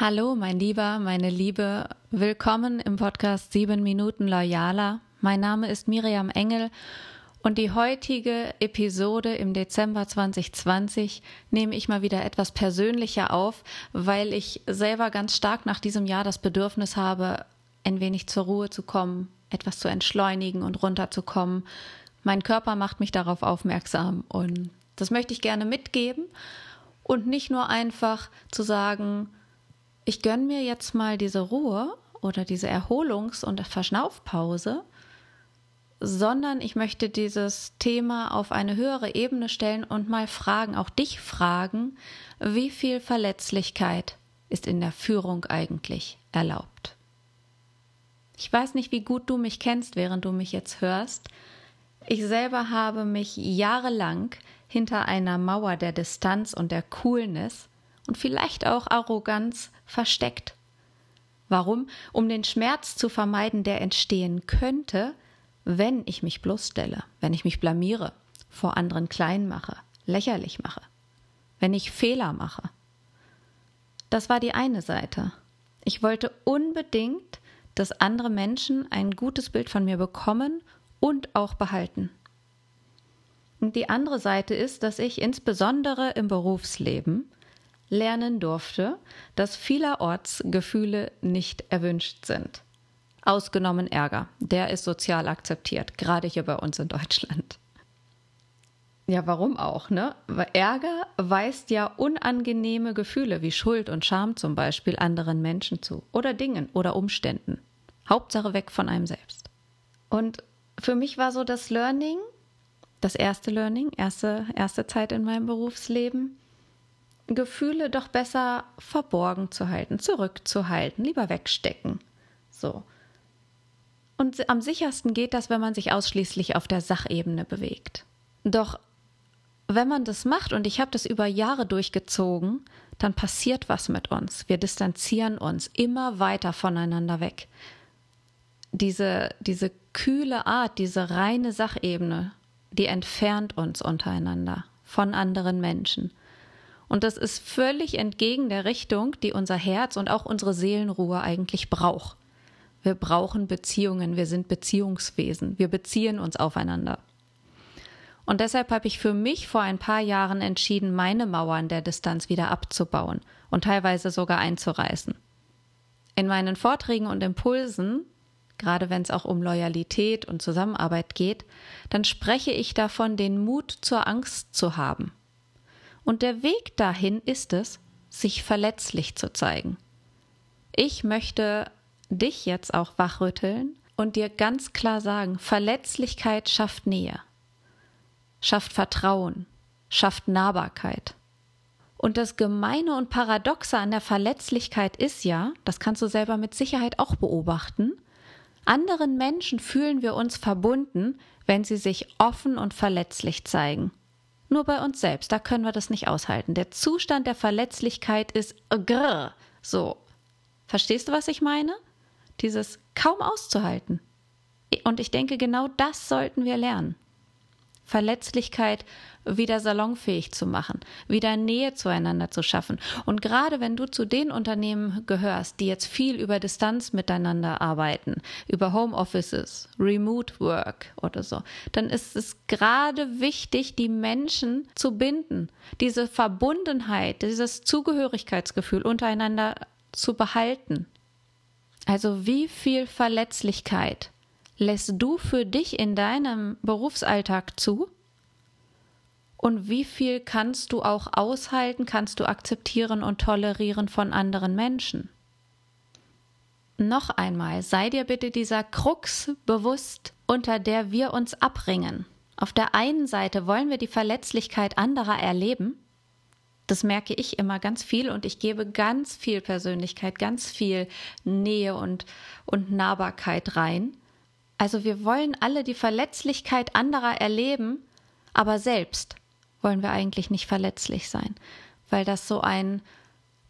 Hallo, mein Lieber, meine Liebe. Willkommen im Podcast 7 Minuten Loyaler. Mein Name ist Miriam Engel und die heutige Episode im Dezember 2020 nehme ich mal wieder etwas persönlicher auf, weil ich selber ganz stark nach diesem Jahr das Bedürfnis habe, ein wenig zur Ruhe zu kommen, etwas zu entschleunigen und runterzukommen. Mein Körper macht mich darauf aufmerksam und das möchte ich gerne mitgeben und nicht nur einfach zu sagen, ich gönne mir jetzt mal diese Ruhe oder diese Erholungs- und Verschnaufpause, sondern ich möchte dieses Thema auf eine höhere Ebene stellen und mal fragen, auch dich fragen, wie viel Verletzlichkeit ist in der Führung eigentlich erlaubt? Ich weiß nicht, wie gut du mich kennst, während du mich jetzt hörst. Ich selber habe mich jahrelang hinter einer Mauer der Distanz und der Coolness und vielleicht auch Arroganz versteckt. Warum? Um den Schmerz zu vermeiden, der entstehen könnte, wenn ich mich bloßstelle, wenn ich mich blamiere, vor anderen klein mache, lächerlich mache, wenn ich Fehler mache. Das war die eine Seite. Ich wollte unbedingt, dass andere Menschen ein gutes Bild von mir bekommen und auch behalten. Und die andere Seite ist, dass ich insbesondere im Berufsleben lernen durfte, dass vielerorts Gefühle nicht erwünscht sind. Ausgenommen Ärger, der ist sozial akzeptiert, gerade hier bei uns in Deutschland. Ja, warum auch, ne? Ärger weist ja unangenehme Gefühle wie Schuld und Scham zum Beispiel anderen Menschen zu oder Dingen oder Umständen. Hauptsache weg von einem selbst. Und für mich war so das Learning, das erste Learning, erste, erste Zeit in meinem Berufsleben, Gefühle doch besser verborgen zu halten, zurückzuhalten, lieber wegstecken. So. Und am sichersten geht das, wenn man sich ausschließlich auf der Sachebene bewegt. Doch wenn man das macht, und ich habe das über Jahre durchgezogen, dann passiert was mit uns. Wir distanzieren uns immer weiter voneinander weg. Diese, diese kühle Art, diese reine Sachebene, die entfernt uns untereinander von anderen Menschen. Und das ist völlig entgegen der Richtung, die unser Herz und auch unsere Seelenruhe eigentlich braucht. Wir brauchen Beziehungen, wir sind Beziehungswesen, wir beziehen uns aufeinander. Und deshalb habe ich für mich vor ein paar Jahren entschieden, meine Mauern der Distanz wieder abzubauen und teilweise sogar einzureißen. In meinen Vorträgen und Impulsen, gerade wenn es auch um Loyalität und Zusammenarbeit geht, dann spreche ich davon, den Mut zur Angst zu haben und der Weg dahin ist es, sich verletzlich zu zeigen. Ich möchte dich jetzt auch wachrütteln und dir ganz klar sagen, Verletzlichkeit schafft Nähe, schafft Vertrauen, schafft Nahbarkeit. Und das Gemeine und Paradoxe an der Verletzlichkeit ist ja, das kannst du selber mit Sicherheit auch beobachten, anderen Menschen fühlen wir uns verbunden, wenn sie sich offen und verletzlich zeigen. Nur bei uns selbst, da können wir das nicht aushalten. Der Zustand der Verletzlichkeit ist grrr, so. Verstehst du, was ich meine? Dieses kaum auszuhalten. Und ich denke, genau das sollten wir lernen. Verletzlichkeit wieder salonfähig zu machen, wieder Nähe zueinander zu schaffen. Und gerade wenn du zu den Unternehmen gehörst, die jetzt viel über Distanz miteinander arbeiten, über Homeoffices, Remote Work oder so, dann ist es gerade wichtig, die Menschen zu binden, diese Verbundenheit, dieses Zugehörigkeitsgefühl untereinander zu behalten. Also wie viel Verletzlichkeit lässt du für dich in deinem Berufsalltag zu? Und wie viel kannst du auch aushalten, kannst du akzeptieren und tolerieren von anderen Menschen? Noch einmal, sei dir bitte dieser Krux bewusst, unter der wir uns abringen. Auf der einen Seite wollen wir die Verletzlichkeit anderer erleben. Das merke ich immer ganz viel und ich gebe ganz viel Persönlichkeit, ganz viel Nähe und, und Nahbarkeit rein. Also wir wollen alle die Verletzlichkeit anderer erleben, aber selbst wollen wir eigentlich nicht verletzlich sein, weil das so ein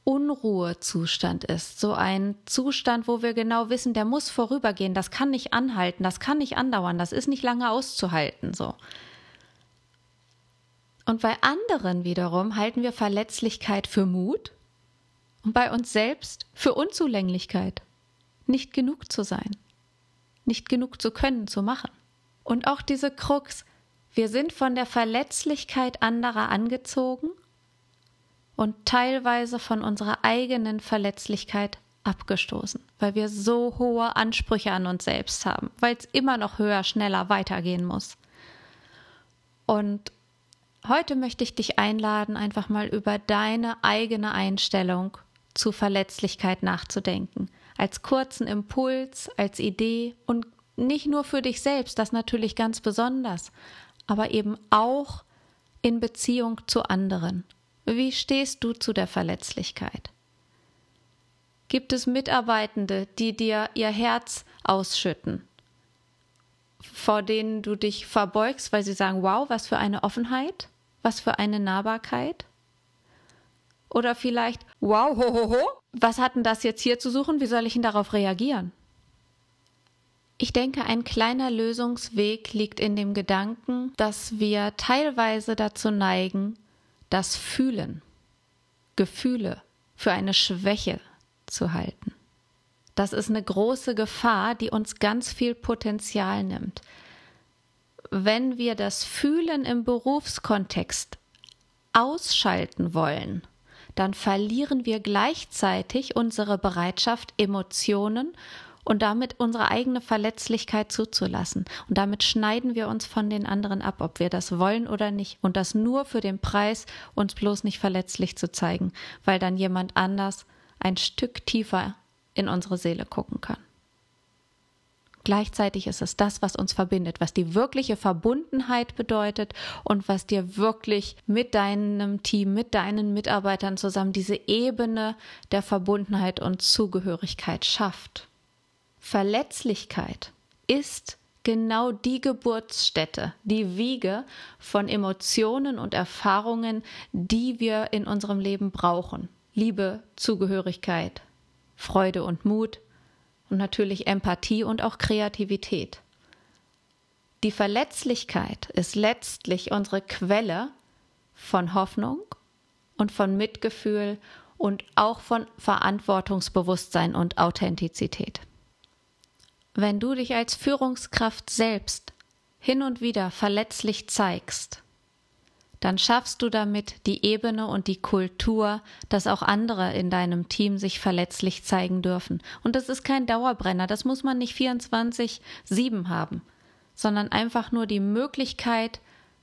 Unruhezustand ist, so ein Zustand, wo wir genau wissen, der muss vorübergehen, das kann nicht anhalten, das kann nicht andauern, das ist nicht lange auszuhalten, so. Und bei anderen wiederum halten wir Verletzlichkeit für Mut und bei uns selbst für Unzulänglichkeit, nicht genug zu sein, nicht genug zu können, zu machen. Und auch diese Krux, wir sind von der Verletzlichkeit anderer angezogen und teilweise von unserer eigenen Verletzlichkeit abgestoßen, weil wir so hohe Ansprüche an uns selbst haben, weil es immer noch höher, schneller weitergehen muss. Und heute möchte ich dich einladen, einfach mal über deine eigene Einstellung zu Verletzlichkeit nachzudenken. Als kurzen Impuls, als Idee und nicht nur für dich selbst, das natürlich ganz besonders, aber eben auch in Beziehung zu anderen. Wie stehst du zu der Verletzlichkeit? Gibt es Mitarbeitende, die dir ihr Herz ausschütten, vor denen du dich verbeugst, weil sie sagen, wow, was für eine Offenheit, was für eine Nahbarkeit? Oder vielleicht, wow, ho, ho, ho, was hat denn das jetzt hier zu suchen? Wie soll ich denn darauf reagieren? Ich denke, ein kleiner Lösungsweg liegt in dem Gedanken, dass wir teilweise dazu neigen, das Fühlen, Gefühle für eine Schwäche zu halten. Das ist eine große Gefahr, die uns ganz viel Potenzial nimmt. Wenn wir das Fühlen im Berufskontext ausschalten wollen, dann verlieren wir gleichzeitig unsere Bereitschaft, Emotionen und damit unsere eigene Verletzlichkeit zuzulassen. Und damit schneiden wir uns von den anderen ab, ob wir das wollen oder nicht. Und das nur für den Preis, uns bloß nicht verletzlich zu zeigen, weil dann jemand anders ein Stück tiefer in unsere Seele gucken kann. Gleichzeitig ist es das, was uns verbindet, was die wirkliche Verbundenheit bedeutet und was dir wirklich mit deinem Team, mit deinen Mitarbeitern zusammen diese Ebene der Verbundenheit und Zugehörigkeit schafft. Verletzlichkeit ist genau die Geburtsstätte, die Wiege von Emotionen und Erfahrungen, die wir in unserem Leben brauchen. Liebe, Zugehörigkeit, Freude und Mut, und natürlich Empathie und auch Kreativität. Die Verletzlichkeit ist letztlich unsere Quelle von Hoffnung und von Mitgefühl und auch von Verantwortungsbewusstsein und Authentizität. Wenn du dich als Führungskraft selbst hin und wieder verletzlich zeigst, dann schaffst du damit die Ebene und die Kultur, dass auch andere in deinem Team sich verletzlich zeigen dürfen. Und das ist kein Dauerbrenner, das muss man nicht 24-7 haben, sondern einfach nur die Möglichkeit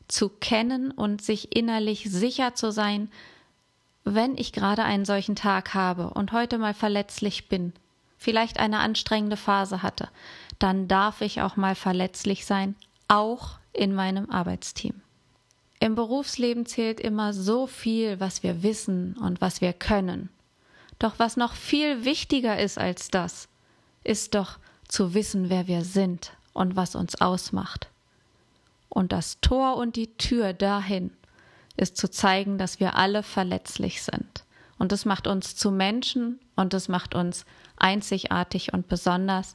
zu kennen und sich innerlich sicher zu sein, wenn ich gerade einen solchen Tag habe und heute mal verletzlich bin, vielleicht eine anstrengende Phase hatte, dann darf ich auch mal verletzlich sein, auch in meinem Arbeitsteam. Im Berufsleben zählt immer so viel, was wir wissen und was wir können. Doch was noch viel wichtiger ist als das, ist doch zu wissen, wer wir sind und was uns ausmacht. Und das Tor und die Tür dahin ist zu zeigen, dass wir alle verletzlich sind. Und das macht uns zu Menschen und das macht uns einzigartig und besonders.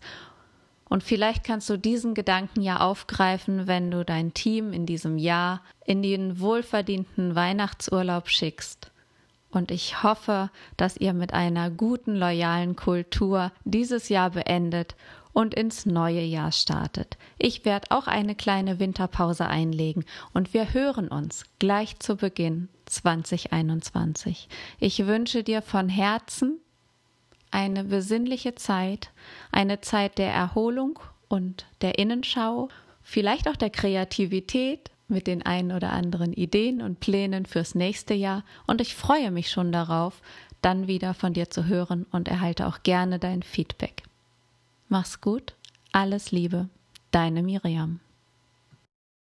Und vielleicht kannst du diesen Gedanken ja aufgreifen, wenn du dein Team in diesem Jahr in den wohlverdienten Weihnachtsurlaub schickst. Und ich hoffe, dass ihr mit einer guten, loyalen Kultur dieses Jahr beendet und ins neue Jahr startet. Ich werde auch eine kleine Winterpause einlegen und wir hören uns gleich zu Beginn 2021. Ich wünsche dir von Herzen eine besinnliche Zeit, eine Zeit der Erholung und der Innenschau, vielleicht auch der Kreativität mit den ein oder anderen Ideen und Plänen fürs nächste Jahr und ich freue mich schon darauf, dann wieder von dir zu hören und erhalte auch gerne dein Feedback. Mach's gut, alles Liebe, deine Miriam.